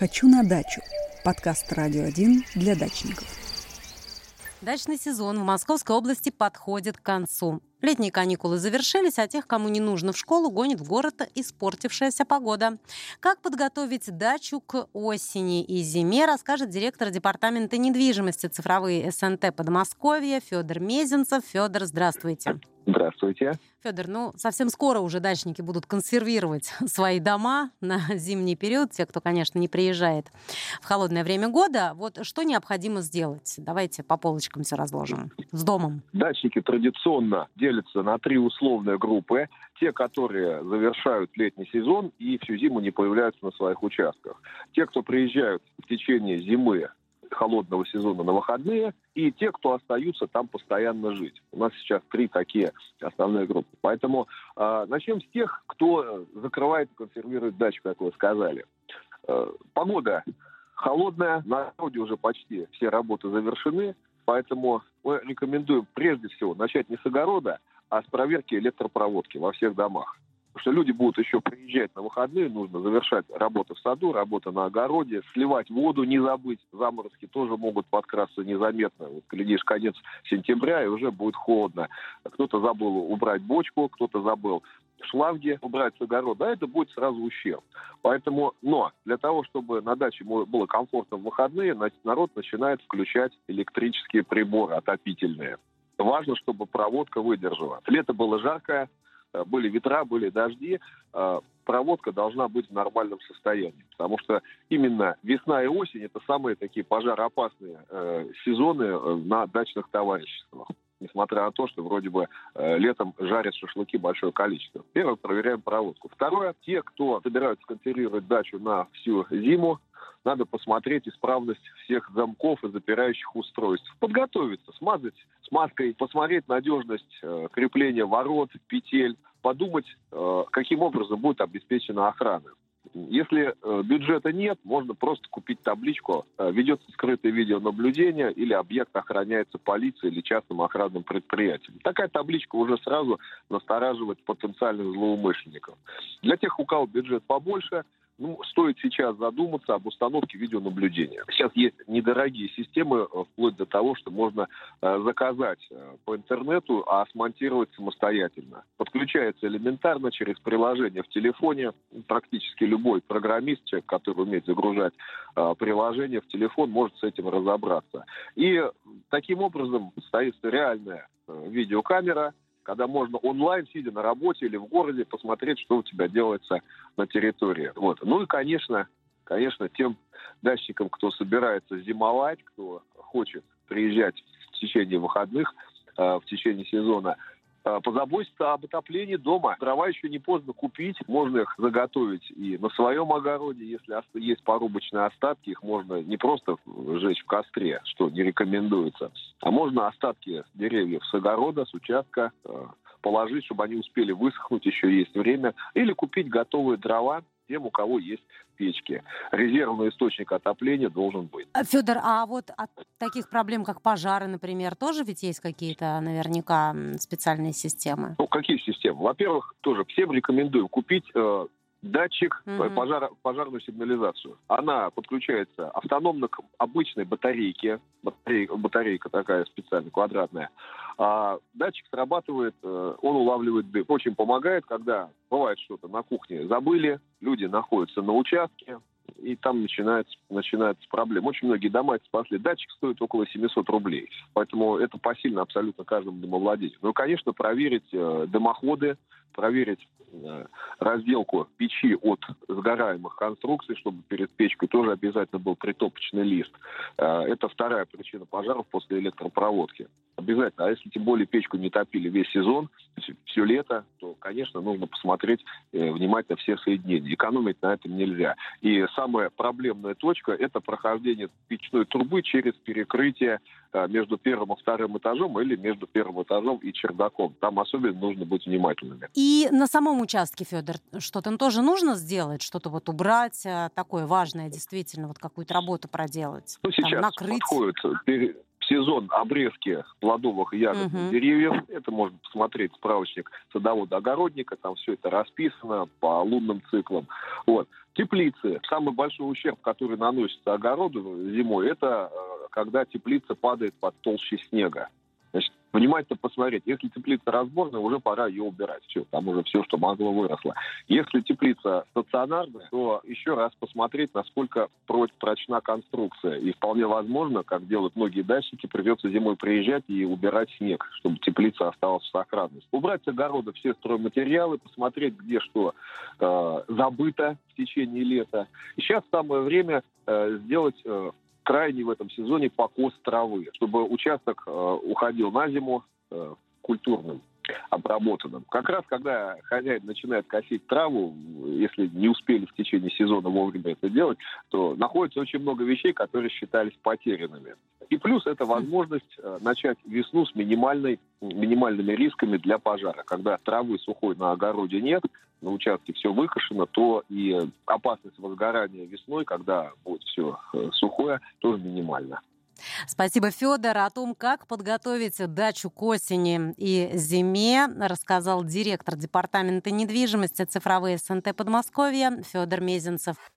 «Хочу на дачу» – подкаст «Радио 1» для дачников. Дачный сезон в Московской области подходит к концу. Летние каникулы завершились, а тех, кому не нужно в школу, гонит в город испортившаяся погода. Как подготовить дачу к осени и зиме, расскажет директор департамента недвижимости цифровые СНТ Подмосковья Федор Мезенцев. Федор, здравствуйте. Здравствуйте. Федор, ну совсем скоро уже дачники будут консервировать свои дома на зимний период, те, кто, конечно, не приезжает в холодное время года. Вот что необходимо сделать? Давайте по полочкам все разложим. С домом. Дачники традиционно делятся на три условные группы. Те, которые завершают летний сезон и всю зиму не появляются на своих участках. Те, кто приезжают в течение зимы холодного сезона на выходные, и те, кто остаются там постоянно жить. У нас сейчас три такие основные группы. Поэтому э, начнем с тех, кто закрывает и консервирует дачу, как вы сказали. Э, погода холодная, на городе уже почти все работы завершены, поэтому мы рекомендуем прежде всего начать не с огорода, а с проверки электропроводки во всех домах. Что люди будут еще приезжать на выходные, нужно завершать работы в саду, работа на огороде, сливать воду, не забыть. Заморозки тоже могут подкрасться незаметно. Вот, глядишь, конец сентября, и уже будет холодно. Кто-то забыл убрать бочку, кто-то забыл шланги убрать с огорода, а это будет сразу ущерб. Поэтому, но для того, чтобы на даче было комфортно в выходные, народ начинает включать электрические приборы отопительные. Важно, чтобы проводка выдержала. Лето было жаркое, были ветра, были дожди, э, проводка должна быть в нормальном состоянии. Потому что именно весна и осень – это самые такие пожароопасные э, сезоны на дачных товариществах несмотря на то, что вроде бы э, летом жарят шашлыки большое количество. Первое, проверяем проводку. Второе, те, кто собираются консервировать дачу на всю зиму, надо посмотреть исправность всех замков и запирающих устройств. Подготовиться, смазать смазкой, посмотреть надежность э, крепления ворот, петель, подумать, э, каким образом будет обеспечена охрана. Если э, бюджета нет, можно просто купить табличку э, «Ведется скрытое видеонаблюдение» или «Объект охраняется полицией или частным охранным предприятием». Такая табличка уже сразу настораживает потенциальных злоумышленников. Для тех, у кого бюджет побольше – ну, стоит сейчас задуматься об установке видеонаблюдения. Сейчас есть недорогие системы, э, вплоть до того, что можно э, заказать э, по интернету, а смонтировать самостоятельно. Подключается элементарно через приложение в телефоне. Практически любой программист, человек, который умеет загружать приложение в телефон, может с этим разобраться. И таким образом стоит реальная видеокамера, когда можно онлайн, сидя на работе или в городе, посмотреть, что у тебя делается на территории. Вот. Ну и, конечно, конечно, тем дачникам, кто собирается зимовать, кто хочет приезжать в течение выходных, э, в течение сезона, позаботиться об отоплении дома. Дрова еще не поздно купить, можно их заготовить и на своем огороде, если есть порубочные остатки, их можно не просто сжечь в костре, что не рекомендуется, а можно остатки деревьев с огорода, с участка э, положить, чтобы они успели высохнуть, еще есть время, или купить готовые дрова, тем, у кого есть печки. Резервный источник отопления должен быть. А, Федор, а вот от таких проблем, как пожары, например, тоже ведь есть какие-то наверняка специальные системы? Ну, какие системы? Во-первых, тоже всем рекомендую купить э, датчик угу. пожар, пожарную сигнализацию. Она подключается автономно к обычной батарейке, батарейка, батарейка такая специальная, квадратная. А датчик срабатывает, э, он улавливает дым. Очень помогает, когда бывает что-то на кухне забыли, люди находятся на участке, и там начинается, начинается проблема. Очень многие дома спасли. Датчик стоит около 700 рублей. Поэтому это посильно абсолютно каждому домовладельцу. Ну, конечно, проверить э, дымоходы, проверить э, разделку печи от сгораемых конструкций, чтобы перед печкой тоже обязательно был притопочный лист. Э, это вторая причина пожаров после электропроводки. Обязательно. А если тем более печку не топили весь сезон, все лето, то, конечно, нужно посмотреть э, внимательно все соединения. Экономить на этом нельзя. И самая проблемная точка – это прохождение печной трубы через перекрытие э, между первым и вторым этажом или между первым этажом и чердаком. Там особенно нужно быть внимательными. И на самом участке, Федор, что-то тоже нужно сделать, что-то вот убрать, э, такое важное действительно, вот какую-то работу проделать? Ну, сейчас Там, накрыть? подходит сезон обрезки плодовых и ягодных угу. деревьев. Это можно посмотреть справочник садовода-огородника, там все это расписано по лунным циклам. Вот. Теплицы. Самый большой ущерб, который наносится огороду зимой, это э, когда теплица падает под толще снега. Внимательно посмотреть. Если теплица разборная, уже пора ее убирать. Все, там уже все, что могло, выросло. Если теплица стационарная, то еще раз посмотреть, насколько прочна конструкция. И вполне возможно, как делают многие дачники, придется зимой приезжать и убирать снег, чтобы теплица осталась в сохранности. Убрать с огорода все стройматериалы, посмотреть, где что э, забыто в течение лета. И сейчас самое время э, сделать э, крайний в этом сезоне покос травы, чтобы участок э, уходил на зиму э, культурным обработанным. Как раз когда хозяин начинает косить траву, если не успели в течение сезона вовремя это делать, то находится очень много вещей, которые считались потерянными. И плюс это возможность э, начать весну с минимальной, минимальными рисками для пожара. Когда травы сухой на огороде нет, на участке все выкошено, то и опасность возгорания весной, когда будет все э, сухое, тоже минимальна. Спасибо, Федор. О том, как подготовить дачу к осени и зиме, рассказал директор департамента недвижимости цифровые СНТ Подмосковья Федор Мезенцев.